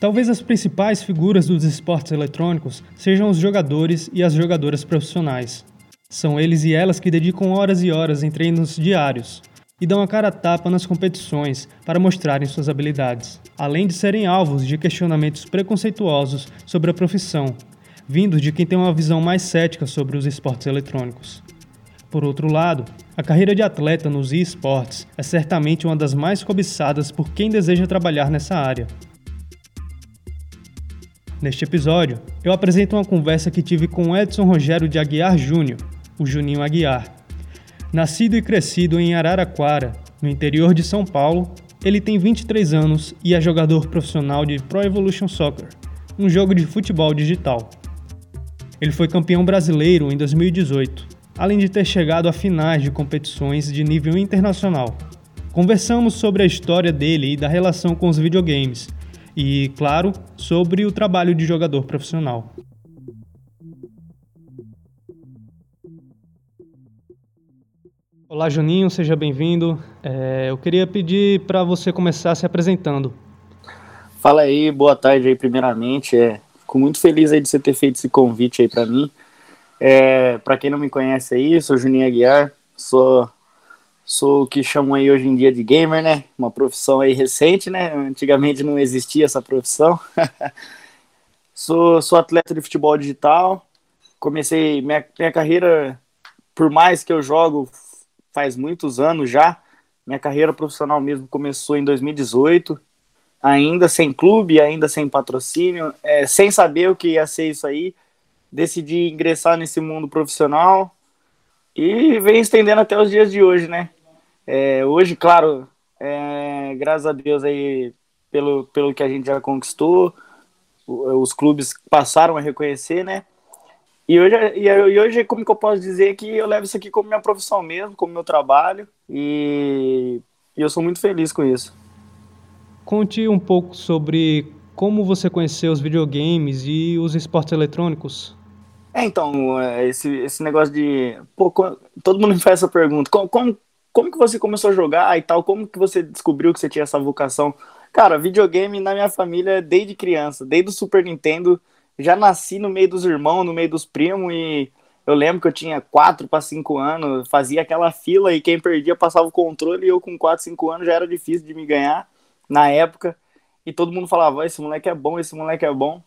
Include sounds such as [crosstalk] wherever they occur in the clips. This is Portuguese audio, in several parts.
Talvez as principais figuras dos esportes eletrônicos sejam os jogadores e as jogadoras profissionais. São eles e elas que dedicam horas e horas em treinos diários e dão a cara a tapa nas competições para mostrarem suas habilidades, além de serem alvos de questionamentos preconceituosos sobre a profissão, vindos de quem tem uma visão mais cética sobre os esportes eletrônicos. Por outro lado, a carreira de atleta nos esportes é certamente uma das mais cobiçadas por quem deseja trabalhar nessa área. Neste episódio, eu apresento uma conversa que tive com Edson Rogério de Aguiar Júnior, o Juninho Aguiar. Nascido e crescido em Araraquara, no interior de São Paulo, ele tem 23 anos e é jogador profissional de Pro Evolution Soccer, um jogo de futebol digital. Ele foi campeão brasileiro em 2018 além de ter chegado a finais de competições de nível internacional. Conversamos sobre a história dele e da relação com os videogames, e, claro, sobre o trabalho de jogador profissional. Olá, Juninho, seja bem-vindo. É, eu queria pedir para você começar se apresentando. Fala aí, boa tarde aí, primeiramente. É, fico muito feliz aí de você ter feito esse convite aí para mim. É, para quem não me conhece aí, sou Juninho Aguiar, sou sou o que chamam aí hoje em dia de gamer, né? Uma profissão aí recente, né? Antigamente não existia essa profissão. [laughs] sou, sou atleta de futebol digital. Comecei minha, minha carreira, por mais que eu jogo faz muitos anos já, minha carreira profissional mesmo começou em 2018, ainda sem clube, ainda sem patrocínio, é, sem saber o que ia ser isso aí decidi ingressar nesse mundo profissional e vem estendendo até os dias de hoje, né? É, hoje, claro, é, graças a Deus aí pelo, pelo que a gente já conquistou, os clubes passaram a reconhecer, né? E hoje, e hoje, como que eu posso dizer que eu levo isso aqui como minha profissão mesmo, como meu trabalho, e, e eu sou muito feliz com isso. Conte um pouco sobre como você conheceu os videogames e os esportes eletrônicos. É, então, é, esse, esse negócio de. Pô, todo mundo me faz essa pergunta. Como, como, como que você começou a jogar e tal? Como que você descobriu que você tinha essa vocação? Cara, videogame na minha família desde criança, desde o Super Nintendo. Já nasci no meio dos irmãos, no meio dos primos e eu lembro que eu tinha 4 para 5 anos, fazia aquela fila e quem perdia passava o controle e eu com 4, 5 anos já era difícil de me ganhar na época. E todo mundo falava, esse moleque é bom, esse moleque é bom.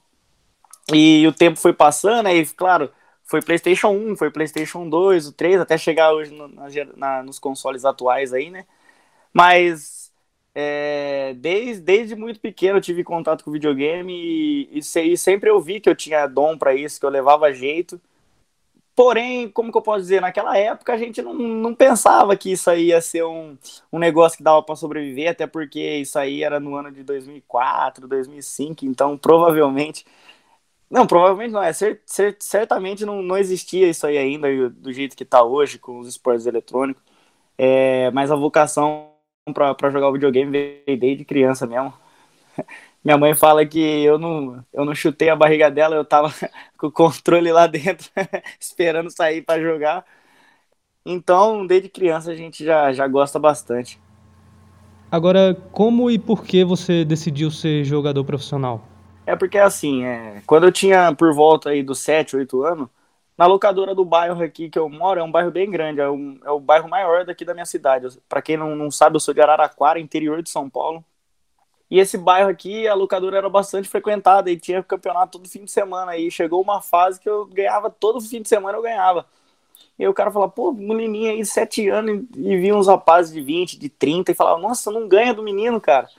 E o tempo foi passando, aí, claro, foi PlayStation 1, foi PlayStation 2, o 3, até chegar hoje no, na, nos consoles atuais aí, né? Mas é, desde, desde muito pequeno eu tive contato com videogame e, e, e sempre eu vi que eu tinha dom para isso, que eu levava jeito. Porém, como que eu posso dizer, naquela época a gente não, não pensava que isso aí ia ser um, um negócio que dava para sobreviver, até porque isso aí era no ano de 2004, 2005, então provavelmente não, provavelmente não. É, cer cer certamente não, não existia isso aí ainda do jeito que está hoje com os esportes eletrônicos. É, mas a vocação para jogar videogame veio desde criança mesmo. [laughs] Minha mãe fala que eu não, eu não chutei a barriga dela, eu tava [laughs] com o controle lá dentro, [laughs] esperando sair para jogar. Então, desde criança a gente já, já gosta bastante. Agora, como e por que você decidiu ser jogador profissional? É porque assim, é, quando eu tinha por volta aí dos 7, 8 anos, na locadora do bairro aqui que eu moro, é um bairro bem grande, é, um, é o bairro maior daqui da minha cidade. Para quem não, não sabe, eu sou de Araraquara, interior de São Paulo. E esse bairro aqui, a locadora era bastante frequentada e tinha campeonato todo fim de semana. E chegou uma fase que eu ganhava todo fim de semana, eu ganhava. E aí o cara falava, pô, menininha aí, 7 anos, e via uns rapazes de 20, de 30, e falava, nossa, não ganha do menino, cara.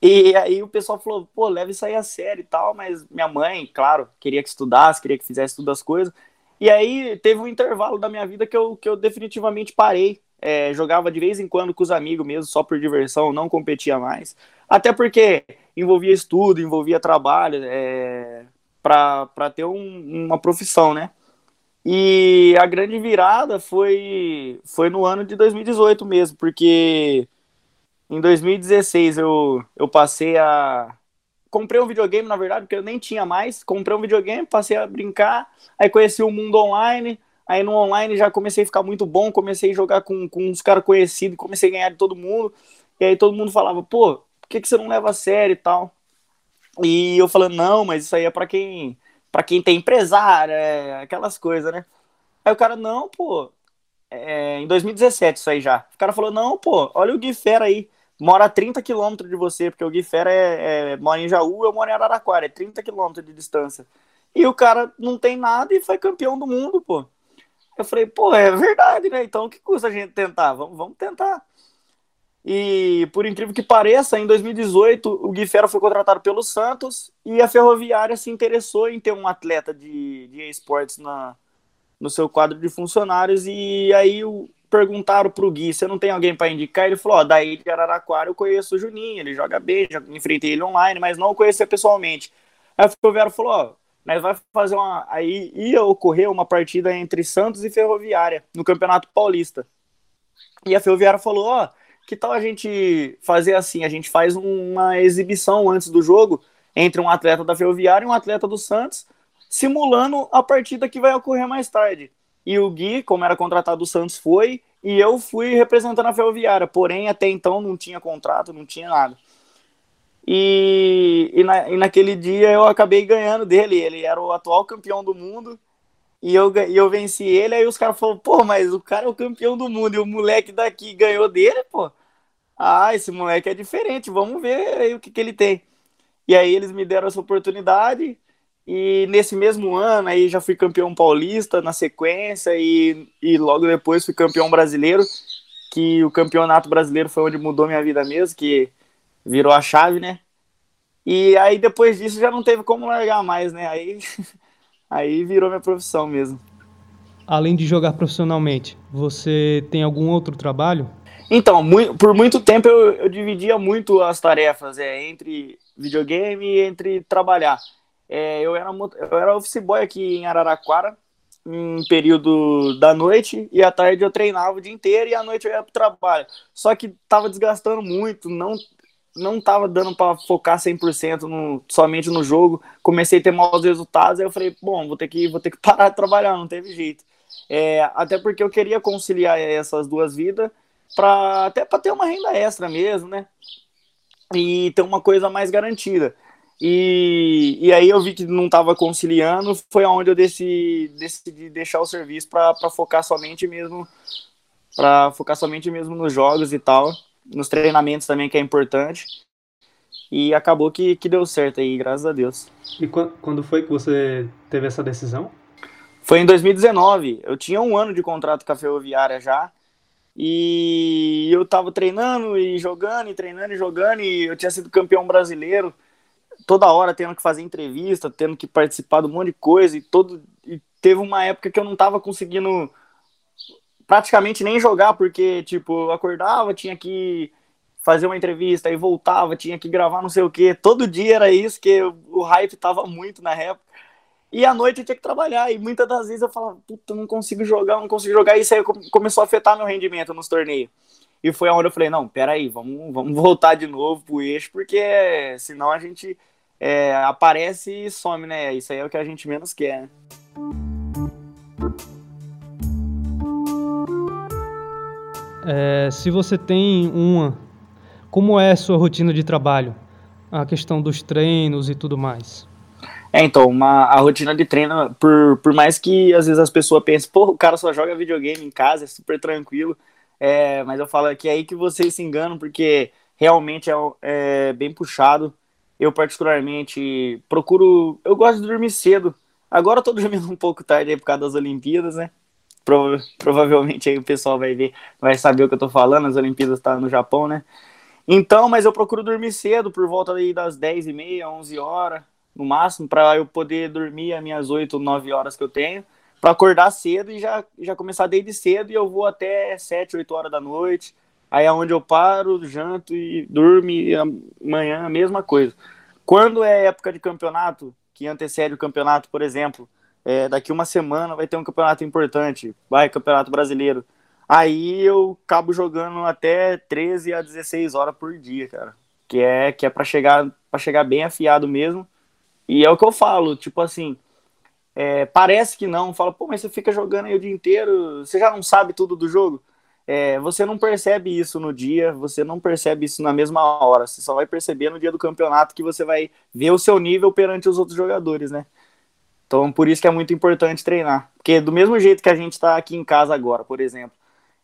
E aí o pessoal falou, pô, leva isso aí a sério e tal, mas minha mãe, claro, queria que estudasse, queria que fizesse todas as coisas. E aí teve um intervalo da minha vida que eu, que eu definitivamente parei. É, jogava de vez em quando com os amigos mesmo, só por diversão, não competia mais. Até porque envolvia estudo, envolvia trabalho, é, para ter um, uma profissão, né? E a grande virada foi, foi no ano de 2018 mesmo, porque em 2016 eu, eu passei a. Comprei um videogame, na verdade, porque eu nem tinha mais. Comprei um videogame, passei a brincar, aí conheci o mundo online. Aí no online já comecei a ficar muito bom, comecei a jogar com, com uns caras conhecidos, comecei a ganhar de todo mundo. E aí todo mundo falava, pô, por que, que você não leva a sério e tal? E eu falando, não, mas isso aí é para quem para quem tem empresário, é, aquelas coisas, né? Aí o cara, não, pô, é, em 2017 isso aí já. O cara falou, não, pô, olha o Gui Fera aí, mora a 30 quilômetros de você, porque o Gui Fera é, é, mora em Jaú, eu moro em Araraquara, é 30 quilômetros de distância. E o cara não tem nada e foi campeão do mundo, pô. Eu falei, pô, é verdade, né? Então o que custa a gente tentar? Vamos, vamos tentar. E por incrível que pareça, em 2018 o Gui Fera foi contratado pelo Santos e a Ferroviária se interessou em ter um atleta de, de esportes na, no seu quadro de funcionários. E aí o, perguntaram pro Gui: você não tem alguém para indicar? Ele falou: ó, daí de Araraquara eu conheço o Juninho, ele joga bem, já enfrentei ele online, mas não o conhecia pessoalmente. Aí a Ferroviária falou: ó, nós vai fazer uma. Aí ia ocorrer uma partida entre Santos e Ferroviária no Campeonato Paulista. E a Ferroviária falou: ó que tal a gente fazer assim? A gente faz uma exibição antes do jogo entre um atleta da Ferroviária e um atleta do Santos, simulando a partida que vai ocorrer mais tarde. E o Gui, como era contratado do Santos, foi, e eu fui representando a Ferroviária, porém até então não tinha contrato, não tinha nada. E, e, na, e naquele dia eu acabei ganhando dele, ele era o atual campeão do mundo, e eu, e eu venci ele, aí os caras falaram, pô, mas o cara é o campeão do mundo e o moleque daqui ganhou dele, pô. Ah, esse moleque é diferente, vamos ver aí o que, que ele tem. E aí eles me deram essa oportunidade, e nesse mesmo ano aí já fui campeão paulista na sequência, e, e logo depois fui campeão brasileiro, que o campeonato brasileiro foi onde mudou minha vida mesmo, que virou a chave, né? E aí depois disso já não teve como largar mais, né? Aí [laughs] Aí virou minha profissão mesmo. Além de jogar profissionalmente, você tem algum outro trabalho? Então, por muito tempo eu, eu dividia muito as tarefas é, entre videogame e entre trabalhar. É, eu, era, eu era office boy aqui em Araraquara, em período da noite, e à tarde eu treinava o dia inteiro e à noite eu ia pro trabalho. Só que tava desgastando muito, não não tava dando para focar 100% no, somente no jogo. Comecei a ter maus resultados, aí eu falei, bom, vou ter que, vou ter que [laughs] parar de trabalhar, não teve jeito. É, até porque eu queria conciliar essas duas vidas, para até para ter uma renda extra mesmo, né? E ter uma coisa mais garantida. E, e aí eu vi que não estava conciliando, foi onde eu decidi, decidi deixar o serviço para focar somente mesmo para focar somente mesmo nos jogos e tal nos treinamentos também, que é importante. E acabou que, que deu certo aí, graças a Deus. E quando foi que você teve essa decisão? Foi em 2019. Eu tinha um ano de contrato com a Ferroviária já. E eu tava treinando e jogando, e treinando e jogando, e eu tinha sido campeão brasileiro, toda hora tendo que fazer entrevista, tendo que participar de um monte de coisa, e todo. E teve uma época que eu não tava conseguindo praticamente nem jogar, porque, tipo, eu acordava, tinha que fazer uma entrevista, aí voltava, tinha que gravar não sei o que. Todo dia era isso, que o hype tava muito na época. E à noite eu tinha que trabalhar, e muitas das vezes eu falava, puta, não consigo jogar, não consigo jogar, e isso aí começou a afetar meu rendimento nos torneios. E foi onde eu falei, não, peraí, vamos, vamos [laughs] voltar de novo pro eixo, porque senão a gente é, aparece e some, né? Isso aí é o que a gente menos quer, né? É, se você tem uma, como é a sua rotina de trabalho? A questão dos treinos e tudo mais. É, então, uma, a rotina de treino, por, por mais que às vezes as pessoas pensem, pô, o cara só joga videogame em casa, é super tranquilo, é, mas eu falo que é aí que vocês se enganam, porque realmente é, é bem puxado. Eu, particularmente, procuro. Eu gosto de dormir cedo. Agora eu tô [laughs] dormindo um pouco tarde aí por causa das Olimpíadas, né? Prova provavelmente aí o pessoal vai ver, vai saber o que eu tô falando, as Olimpíadas tá no Japão, né? Então, mas eu procuro dormir cedo, por volta aí das 10 e meia, 11 horas, no máximo, para eu poder dormir as minhas 8, 9 horas que eu tenho, para acordar cedo e já, já começar desde cedo e eu vou até 7, 8 horas da noite. Aí é onde eu paro, janto e durmo e amanhã a mesma coisa. Quando é época de campeonato, que antecede o campeonato, por exemplo, é, daqui uma semana vai ter um campeonato importante, vai, campeonato brasileiro. Aí eu acabo jogando até 13 a 16 horas por dia, cara. Que é que é para chegar para chegar bem afiado mesmo. E é o que eu falo, tipo assim, é, parece que não, fala, pô, mas você fica jogando aí o dia inteiro, você já não sabe tudo do jogo? É, você não percebe isso no dia, você não percebe isso na mesma hora, você só vai perceber no dia do campeonato que você vai ver o seu nível perante os outros jogadores, né? Então, por isso que é muito importante treinar. Porque do mesmo jeito que a gente está aqui em casa agora, por exemplo,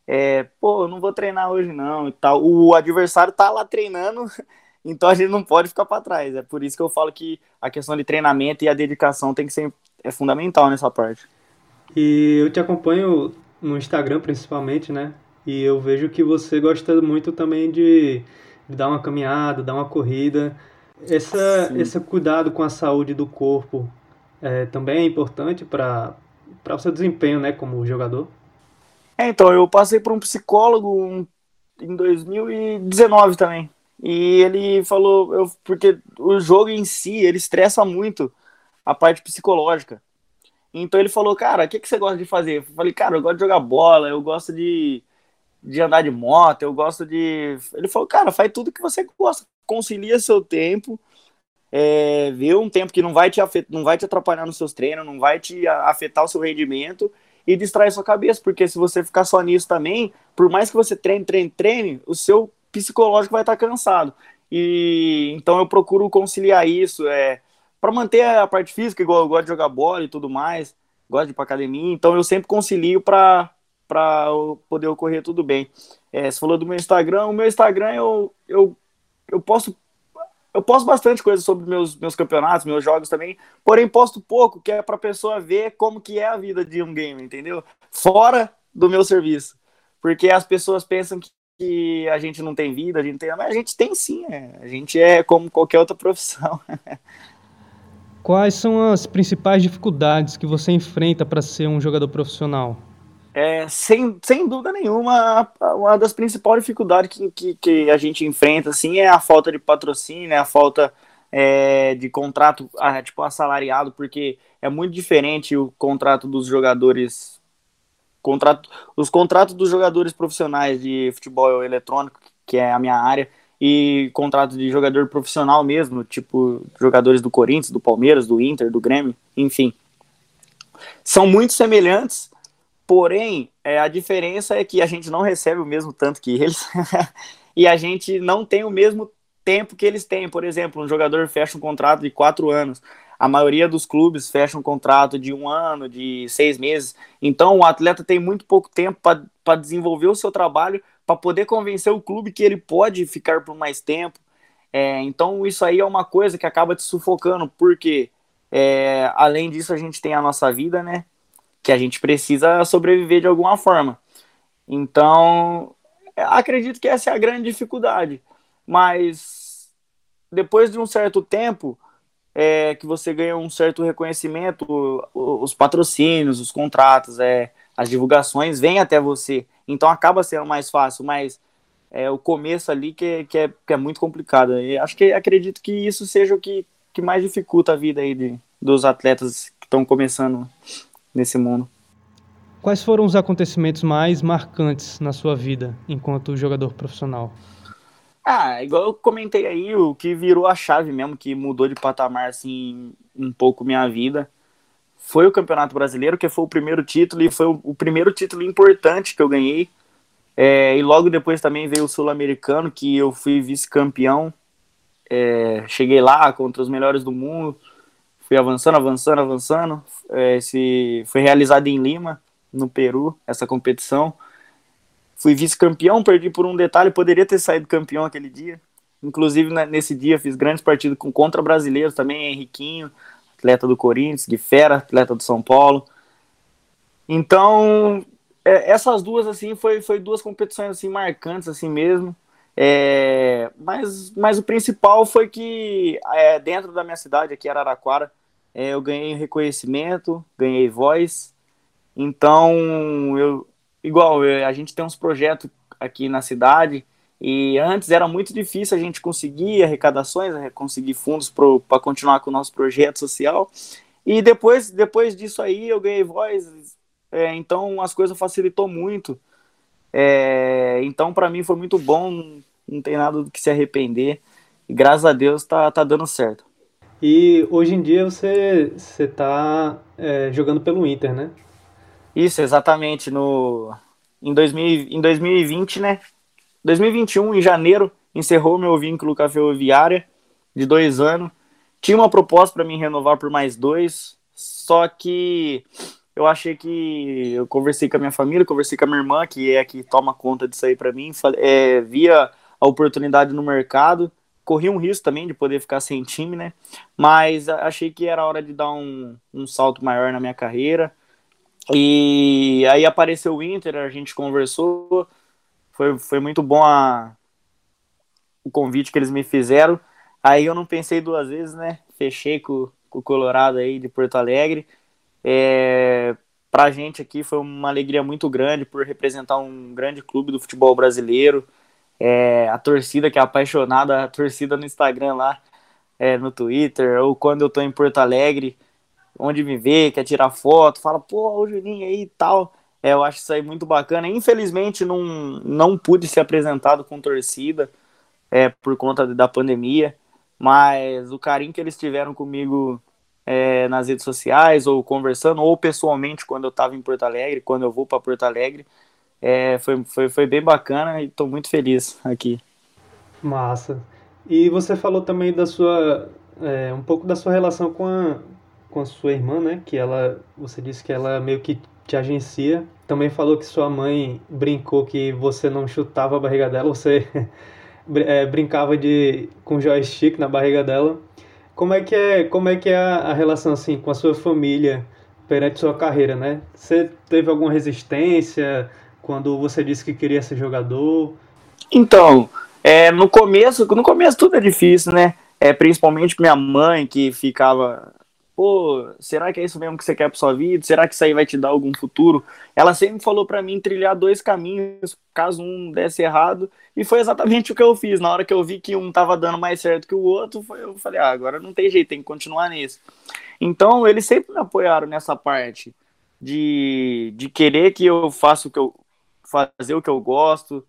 é, pô, eu não vou treinar hoje não e tal. O adversário tá lá treinando, [laughs] então a gente não pode ficar para trás. É por isso que eu falo que a questão de treinamento e a dedicação tem que ser é fundamental nessa parte. E eu te acompanho no Instagram principalmente, né? E eu vejo que você gosta muito também de, de dar uma caminhada, dar uma corrida. Essa, esse cuidado com a saúde do corpo é, também é importante para o seu desempenho né, como jogador? É, então, eu passei por um psicólogo em 2019 também. E ele falou, eu, porque o jogo em si, ele estressa muito a parte psicológica. Então ele falou, cara, o que, que você gosta de fazer? Eu falei, cara, eu gosto de jogar bola, eu gosto de, de andar de moto, eu gosto de. Ele falou, cara, faz tudo que você gosta, concilia seu tempo, é, vê um tempo que não vai te afetar, não vai te atrapalhar nos seus treinos, não vai te afetar o seu rendimento e distrai sua cabeça, porque se você ficar só nisso também, por mais que você treine, treine, treine, o seu psicológico vai estar cansado. E então eu procuro conciliar isso, é, para manter a parte física, igual eu gosto de jogar bola e tudo mais, gosto de ir para academia, então eu sempre concilio para para poder ocorrer tudo bem. É, você falou do meu Instagram, o meu Instagram eu, eu, eu posto eu posto bastante coisa sobre meus, meus campeonatos, meus jogos também, porém posto pouco, que é para a pessoa ver como que é a vida de um game, entendeu? Fora do meu serviço. Porque as pessoas pensam que, que a gente não tem vida, a gente tem, mas a gente tem sim, é. a gente é como qualquer outra profissão. [laughs] Quais são as principais dificuldades que você enfrenta para ser um jogador profissional? É, sem, sem dúvida nenhuma, uma das principais dificuldades que, que, que, a gente enfrenta assim, é a falta de patrocínio, é a falta é, de contrato tipo, assalariado, porque é muito diferente o contrato dos jogadores. Contrato, os contratos dos jogadores profissionais de futebol eletrônico, que é a minha área, e contrato de jogador profissional mesmo, tipo jogadores do Corinthians, do Palmeiras, do Inter, do Grêmio, enfim. São muito semelhantes, Porém, é, a diferença é que a gente não recebe o mesmo tanto que eles [laughs] e a gente não tem o mesmo tempo que eles têm. Por exemplo, um jogador fecha um contrato de quatro anos. A maioria dos clubes fecha um contrato de um ano, de seis meses. Então, o atleta tem muito pouco tempo para desenvolver o seu trabalho, para poder convencer o clube que ele pode ficar por mais tempo. É, então, isso aí é uma coisa que acaba te sufocando, porque é, além disso, a gente tem a nossa vida, né? Que a gente precisa sobreviver de alguma forma. Então, acredito que essa é a grande dificuldade. Mas depois de um certo tempo, é, que você ganha um certo reconhecimento, os patrocínios, os contratos, é, as divulgações vêm até você. Então acaba sendo mais fácil, mas é o começo ali que, que, é, que é muito complicado. E acho que acredito que isso seja o que, que mais dificulta a vida aí de, dos atletas que estão começando nesse mundo. Quais foram os acontecimentos mais marcantes na sua vida enquanto jogador profissional? Ah, igual eu comentei aí, o que virou a chave mesmo, que mudou de patamar assim um pouco minha vida, foi o Campeonato Brasileiro, que foi o primeiro título e foi o, primeiro título importante que eu ganhei. É, e logo depois também veio o Sul-Americano, que eu fui vice-campeão. É, cheguei lá contra os melhores do mundo fui avançando, avançando, avançando. É, esse foi realizado em Lima, no Peru, essa competição. Fui vice-campeão, perdi por um detalhe, poderia ter saído campeão aquele dia. Inclusive, né, nesse dia, fiz grandes partidas com contra brasileiros também, Henriquinho, atleta do Corinthians, Guifera, atleta do São Paulo. Então, é, essas duas, assim, foi, foi duas competições, assim, marcantes, assim mesmo. É, mas, mas o principal foi que é, dentro da minha cidade, aqui Araraquara, é, eu ganhei reconhecimento, ganhei voz. Então, eu, igual, eu, a gente tem uns projetos aqui na cidade e antes era muito difícil a gente conseguir arrecadações, né, conseguir fundos para continuar com o nosso projeto social. E depois, depois disso aí eu ganhei voz, é, então as coisas facilitou muito. É, então para mim foi muito bom, não tem nada do que se arrepender. E graças a Deus tá, tá dando certo. E hoje em dia você está é, jogando pelo Inter, né? Isso, exatamente. No, em, 2000, em 2020, né? 2021, em janeiro, encerrou meu vínculo com a Ferroviária de dois anos. Tinha uma proposta para mim renovar por mais dois, só que eu achei que eu conversei com a minha família, conversei com a minha irmã, que é a que toma conta disso aí para mim, é, via a oportunidade no mercado, corri um risco também de poder ficar sem time, né? Mas achei que era hora de dar um, um salto maior na minha carreira. E aí apareceu o Inter, a gente conversou, foi, foi muito bom a, o convite que eles me fizeram. Aí eu não pensei duas vezes, né? Fechei com, com o Colorado aí de Porto Alegre. É, pra gente aqui foi uma alegria muito grande por representar um grande clube do futebol brasileiro. É, a torcida que é apaixonada, a torcida no Instagram lá, é, no Twitter, ou quando eu tô em Porto Alegre, onde me vê, quer tirar foto, fala, pô, o Juninho aí e tal. É, eu acho isso aí muito bacana. Infelizmente, não, não pude ser apresentado com torcida é, por conta da pandemia, mas o carinho que eles tiveram comigo é, nas redes sociais, ou conversando, ou pessoalmente quando eu estava em Porto Alegre, quando eu vou para Porto Alegre, é, foi, foi, foi bem bacana e estou muito feliz aqui. Massa. E você falou também da sua, é, um pouco da sua relação com a, com a sua irmã, né? Que ela, você disse que ela meio que te agencia. Também falou que sua mãe brincou que você não chutava a barriga dela, você [laughs] é, brincava de com joystick na barriga dela. Como é que é, como é que é a, a relação assim com a sua família perante sua carreira, né? Você teve alguma resistência quando você disse que queria ser jogador? Então, é, no começo, no começo tudo é difícil, né? É, principalmente minha mãe que ficava pô, será que é isso mesmo que você quer para sua vida? Será que isso aí vai te dar algum futuro? Ela sempre falou para mim trilhar dois caminhos, caso um desse errado, e foi exatamente o que eu fiz. Na hora que eu vi que um tava dando mais certo que o outro, eu falei, ah, agora não tem jeito, tem que continuar nisso. Então, eles sempre me apoiaram nessa parte de, de querer que eu faça o que eu fazer o que eu gosto,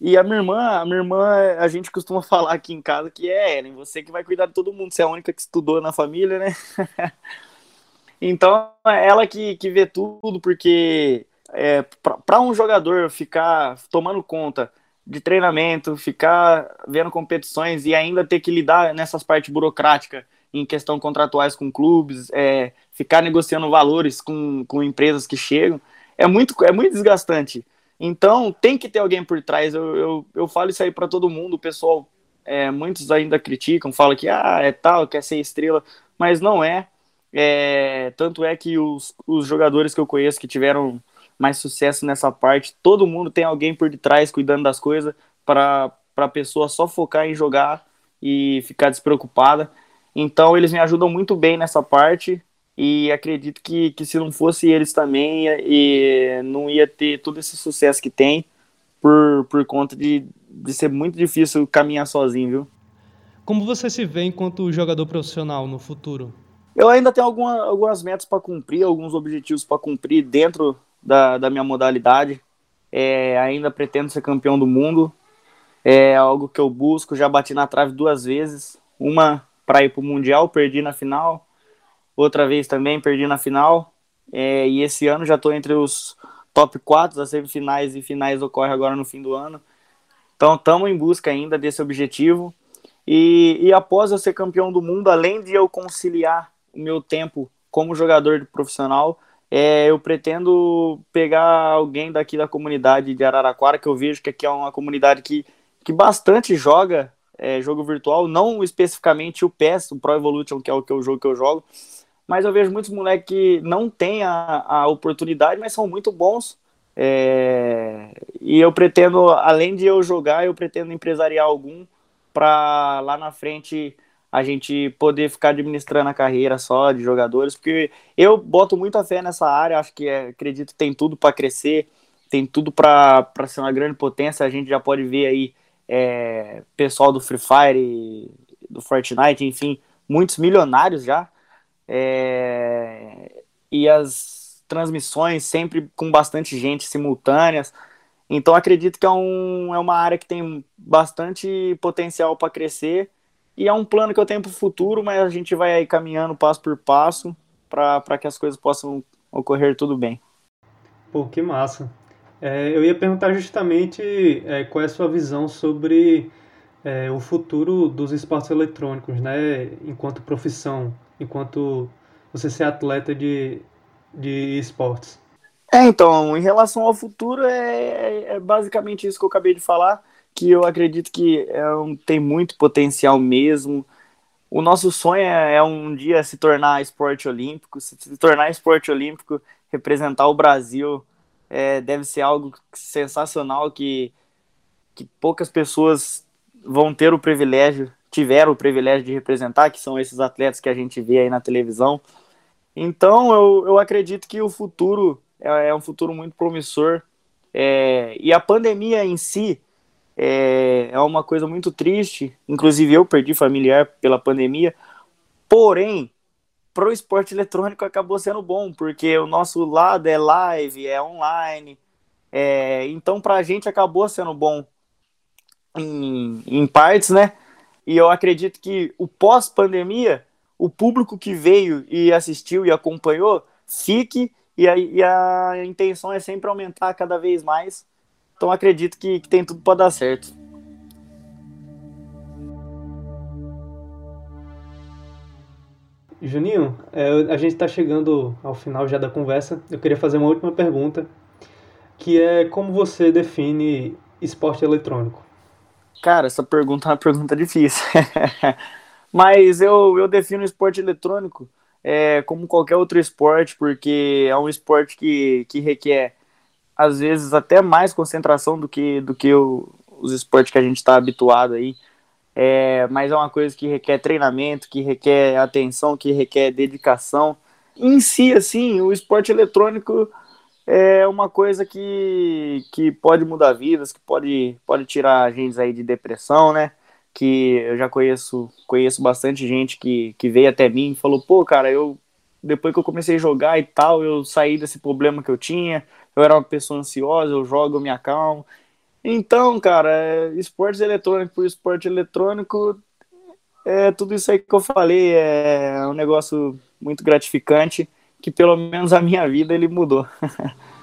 e a minha irmã, a minha irmã, a gente costuma [laughs] falar aqui em casa que é Ellen, você que vai cuidar de todo mundo, você é a única que estudou na família, né? [laughs] então, é ela que, que vê tudo, porque é, para um jogador ficar tomando conta de treinamento, ficar vendo competições e ainda ter que lidar nessas partes burocráticas em questão contratuais com clubes, é, ficar negociando valores com, com empresas que chegam, é muito, é muito desgastante. Então, tem que ter alguém por trás. Eu, eu, eu falo isso aí para todo mundo. O pessoal, é, muitos ainda criticam, falam que ah, é tal, quer ser estrela, mas não é. é. Tanto é que os, os jogadores que eu conheço que tiveram mais sucesso nessa parte, todo mundo tem alguém por detrás cuidando das coisas para a pessoa só focar em jogar e ficar despreocupada. Então, eles me ajudam muito bem nessa parte e acredito que, que se não fosse eles também, e não ia ter todo esse sucesso que tem por, por conta de, de ser muito difícil caminhar sozinho, viu? Como você se vê enquanto jogador profissional no futuro? Eu ainda tenho alguma, algumas metas para cumprir, alguns objetivos para cumprir dentro da, da minha modalidade. É, ainda pretendo ser campeão do mundo. É algo que eu busco. Já bati na trave duas vezes. Uma para ir para o Mundial, perdi na final outra vez também, perdi na final. É, e esse ano já estou entre os top 4 das semifinais e finais ocorre agora no fim do ano. Então estamos em busca ainda desse objetivo. E, e após eu ser campeão do mundo, além de eu conciliar o meu tempo como jogador profissional, é, eu pretendo pegar alguém daqui da comunidade de Araraquara, que eu vejo que aqui é uma comunidade que, que bastante joga é, jogo virtual, não especificamente o PES, o Pro Evolution, que é o, que é o jogo que eu jogo, mas eu vejo muitos moleques que não têm a, a oportunidade, mas são muito bons. É, e eu pretendo, além de eu jogar, eu pretendo empresariar algum para lá na frente a gente poder ficar administrando a carreira só de jogadores, porque eu boto muita fé nessa área, acho que é, acredito que tem tudo para crescer, tem tudo para ser uma grande potência. A gente já pode ver aí é, pessoal do Free Fire, do Fortnite, enfim, muitos milionários já é, e as transmissões sempre com bastante gente simultâneas. Então acredito que é, um, é uma área que tem bastante potencial para crescer e é um plano que eu tenho para o futuro, mas a gente vai aí caminhando passo por passo para que as coisas possam ocorrer tudo bem. Pô, que massa. É, eu ia perguntar justamente é, qual é a sua visão sobre é, o futuro dos esportes eletrônicos, né? Enquanto profissão, enquanto você ser atleta de, de esportes. É, então, em relação ao futuro, é, é basicamente isso que eu acabei de falar, que eu acredito que é um, tem muito potencial mesmo. O nosso sonho é, é um dia se tornar esporte olímpico, se, se tornar esporte olímpico, representar o Brasil, é, deve ser algo sensacional que, que poucas pessoas vão ter o privilégio, tiveram o privilégio de representar, que são esses atletas que a gente vê aí na televisão. Então, eu, eu acredito que o futuro é, é um futuro muito promissor. É, e a pandemia em si é, é uma coisa muito triste. Inclusive, eu perdi familiar pela pandemia. Porém, para o esporte eletrônico acabou sendo bom, porque o nosso lado é live, é online. É, então, para a gente acabou sendo bom em, em partes, né? E eu acredito que o pós-pandemia, o público que veio e assistiu e acompanhou, fique e a, e a intenção é sempre aumentar cada vez mais. Então acredito que, que tem tudo para dar certo. Juninho, é, a gente está chegando ao final já da conversa. Eu queria fazer uma última pergunta, que é como você define esporte eletrônico? Cara, essa pergunta é uma pergunta difícil. [laughs] Mas eu, eu defino esporte eletrônico é, como qualquer outro esporte, porque é um esporte que, que requer, às vezes, até mais concentração do que, do que o, os esportes que a gente está habituado aí. É, mas é uma coisa que requer treinamento, que requer atenção, que requer dedicação. Em si, assim, o esporte eletrônico é uma coisa que, que pode mudar vidas, que pode, pode tirar gente aí de depressão, né? Que eu já conheço, conheço bastante gente que, que veio até mim e falou, pô, cara, eu depois que eu comecei a jogar e tal, eu saí desse problema que eu tinha, eu era uma pessoa ansiosa, eu jogo, eu me acalmo. Então, cara, é, esportes eletrônicos por esporte eletrônico, é tudo isso aí que eu falei, é um negócio muito gratificante que pelo menos a minha vida ele mudou. [laughs]